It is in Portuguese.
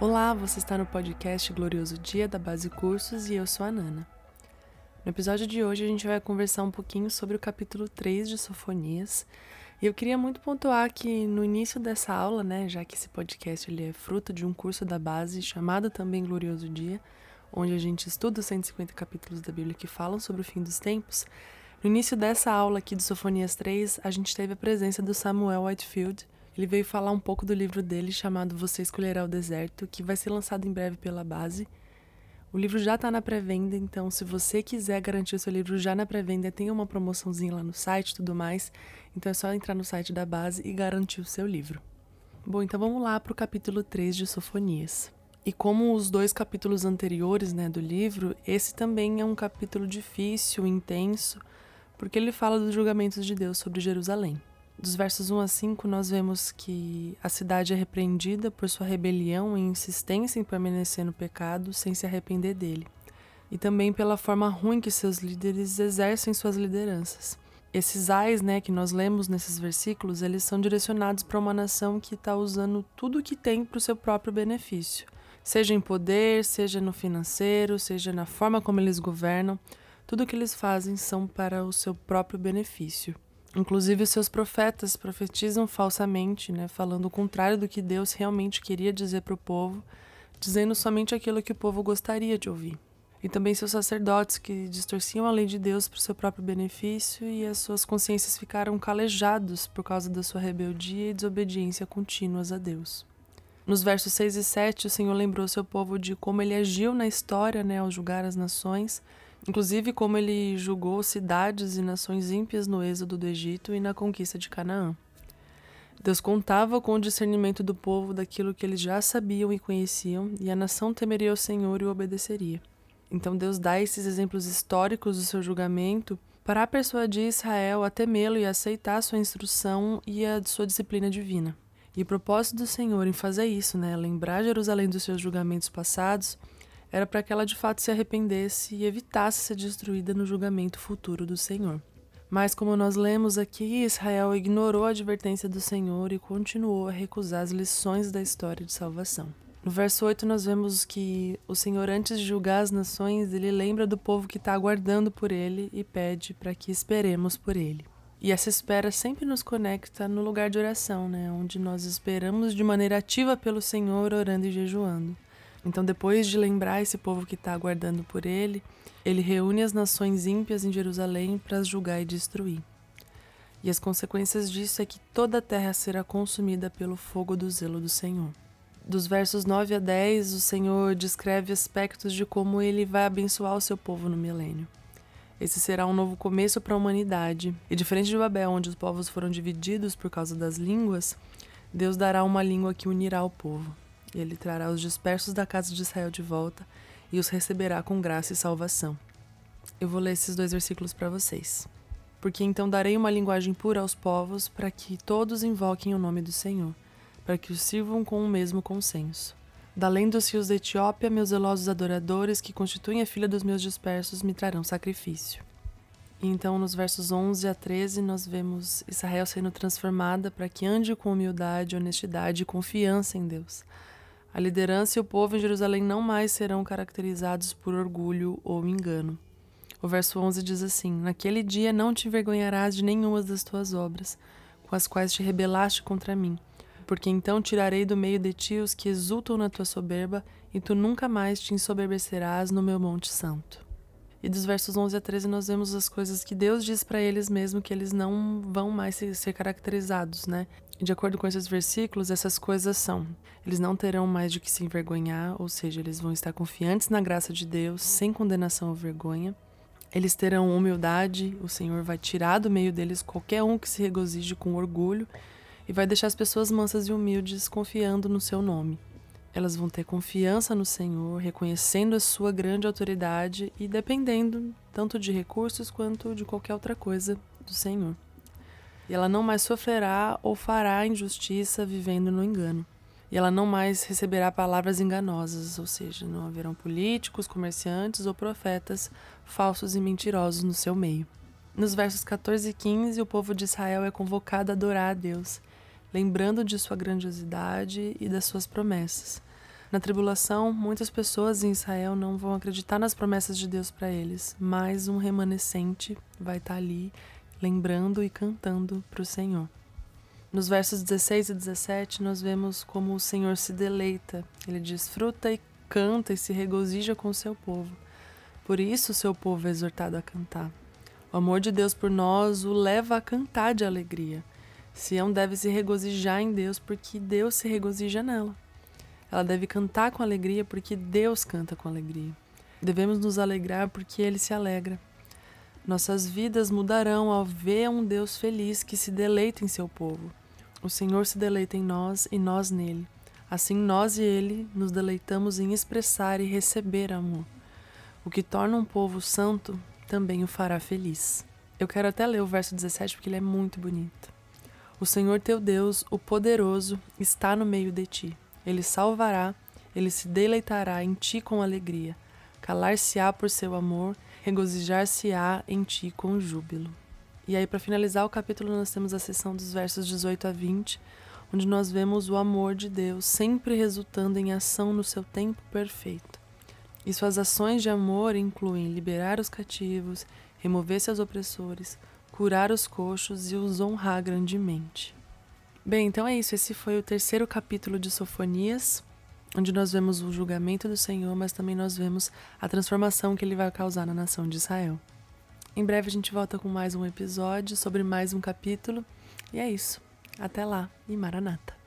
Olá, você está no podcast Glorioso Dia da Base Cursos e eu sou a Nana. No episódio de hoje a gente vai conversar um pouquinho sobre o capítulo 3 de Sofonias. E eu queria muito pontuar que no início dessa aula, né, já que esse podcast ele é fruto de um curso da base chamado também Glorioso Dia, onde a gente estuda os 150 capítulos da Bíblia que falam sobre o fim dos tempos, no início dessa aula aqui de Sofonias 3, a gente teve a presença do Samuel Whitefield, ele veio falar um pouco do livro dele chamado Você Escolherá o Deserto, que vai ser lançado em breve pela base. O livro já está na pré-venda, então se você quiser garantir o seu livro já na pré-venda, tem uma promoçãozinha lá no site e tudo mais. Então é só entrar no site da base e garantir o seu livro. Bom, então vamos lá para o capítulo 3 de Sofonias. E como os dois capítulos anteriores né, do livro, esse também é um capítulo difícil, intenso, porque ele fala dos julgamentos de Deus sobre Jerusalém. Dos versos 1 a 5, nós vemos que a cidade é repreendida por sua rebelião e insistência em permanecer no pecado sem se arrepender dele, e também pela forma ruim que seus líderes exercem suas lideranças. Esses ais, né, que nós lemos nesses versículos, eles são direcionados para uma nação que está usando tudo o que tem para o seu próprio benefício, seja em poder, seja no financeiro, seja na forma como eles governam, tudo o que eles fazem são para o seu próprio benefício. Inclusive, os seus profetas profetizam falsamente, né, falando o contrário do que Deus realmente queria dizer para o povo, dizendo somente aquilo que o povo gostaria de ouvir. E também seus sacerdotes, que distorciam a lei de Deus para o seu próprio benefício, e as suas consciências ficaram calejados por causa da sua rebeldia e desobediência contínuas a Deus. Nos versos 6 e 7, o Senhor lembrou seu povo de como ele agiu na história né, ao julgar as nações inclusive como ele julgou cidades e nações ímpias no êxodo do Egito e na conquista de Canaã. Deus contava com o discernimento do povo daquilo que eles já sabiam e conheciam, e a nação temeria o Senhor e o obedeceria. Então Deus dá esses exemplos históricos do seu julgamento para persuadir Israel a temê-lo e aceitar sua instrução e a sua disciplina divina. E o propósito do Senhor em fazer isso, né, lembrar Jerusalém dos seus julgamentos passados, era para que ela de fato se arrependesse e evitasse ser destruída no julgamento futuro do Senhor. Mas, como nós lemos aqui, Israel ignorou a advertência do Senhor e continuou a recusar as lições da história de salvação. No verso 8, nós vemos que o Senhor, antes de julgar as nações, ele lembra do povo que está aguardando por ele e pede para que esperemos por ele. E essa espera sempre nos conecta no lugar de oração, né? onde nós esperamos de maneira ativa pelo Senhor, orando e jejuando. Então, depois de lembrar esse povo que está aguardando por ele, ele reúne as nações ímpias em Jerusalém para julgar e destruir. E as consequências disso é que toda a terra será consumida pelo fogo do zelo do Senhor. Dos versos 9 a 10, o Senhor descreve aspectos de como ele vai abençoar o seu povo no milênio. Esse será um novo começo para a humanidade, e diferente de Babel, onde os povos foram divididos por causa das línguas, Deus dará uma língua que unirá o povo. Ele trará os dispersos da casa de Israel de volta e os receberá com graça e salvação. Eu vou ler esses dois versículos para vocês. Porque então darei uma linguagem pura aos povos, para que todos invoquem o nome do Senhor, para que os sirvam com o mesmo consenso. Da além dos rios da Etiópia, meus zelosos adoradores, que constituem a filha dos meus dispersos, me trarão sacrifício. E então, nos versos 11 a 13, nós vemos Israel sendo transformada para que ande com humildade, honestidade e confiança em Deus a liderança e o povo em Jerusalém não mais serão caracterizados por orgulho ou engano. O verso 11 diz assim: Naquele dia não te envergonharás de nenhuma das tuas obras, com as quais te rebelaste contra mim, porque então tirarei do meio de ti os que exultam na tua soberba, e tu nunca mais te ensoberbecerás no meu monte santo. E dos versos 11 a 13 nós vemos as coisas que Deus diz para eles mesmo que eles não vão mais ser caracterizados, né? De acordo com esses versículos, essas coisas são: eles não terão mais de que se envergonhar, ou seja, eles vão estar confiantes na graça de Deus, sem condenação ou vergonha. Eles terão humildade, o Senhor vai tirar do meio deles qualquer um que se regozije com orgulho e vai deixar as pessoas mansas e humildes confiando no seu nome. Elas vão ter confiança no Senhor, reconhecendo a sua grande autoridade e dependendo tanto de recursos quanto de qualquer outra coisa do Senhor e ela não mais sofrerá ou fará injustiça vivendo no engano. E ela não mais receberá palavras enganosas, ou seja, não haverão políticos, comerciantes ou profetas falsos e mentirosos no seu meio. Nos versos 14 e 15, o povo de Israel é convocado a adorar a Deus, lembrando de sua grandiosidade e das suas promessas. Na tribulação, muitas pessoas em Israel não vão acreditar nas promessas de Deus para eles, mas um remanescente vai estar ali lembrando e cantando para o Senhor. Nos versos 16 e 17, nós vemos como o Senhor se deleita. Ele desfruta e canta e se regozija com o seu povo. Por isso, o seu povo é exortado a cantar. O amor de Deus por nós o leva a cantar de alegria. Sião deve se regozijar em Deus porque Deus se regozija nela. Ela deve cantar com alegria porque Deus canta com alegria. Devemos nos alegrar porque Ele se alegra. Nossas vidas mudarão ao ver um Deus feliz que se deleita em seu povo. O Senhor se deleita em nós e nós nele. Assim, nós e Ele nos deleitamos em expressar e receber amor. O que torna um povo santo também o fará feliz. Eu quero até ler o verso 17 porque ele é muito bonito. O Senhor teu Deus, o poderoso, está no meio de ti. Ele salvará, ele se deleitará em ti com alegria. Calar-se-á por seu amor, regozijar-se-á em ti com júbilo. E aí, para finalizar o capítulo, nós temos a seção dos versos 18 a 20, onde nós vemos o amor de Deus sempre resultando em ação no seu tempo perfeito. E suas ações de amor incluem liberar os cativos, remover seus opressores, curar os coxos e os honrar grandemente. Bem, então é isso. Esse foi o terceiro capítulo de Sofonias, onde nós vemos o julgamento do Senhor, mas também nós vemos a transformação que ele vai causar na nação de Israel. Em breve a gente volta com mais um episódio sobre mais um capítulo. E é isso. Até lá e Maranata.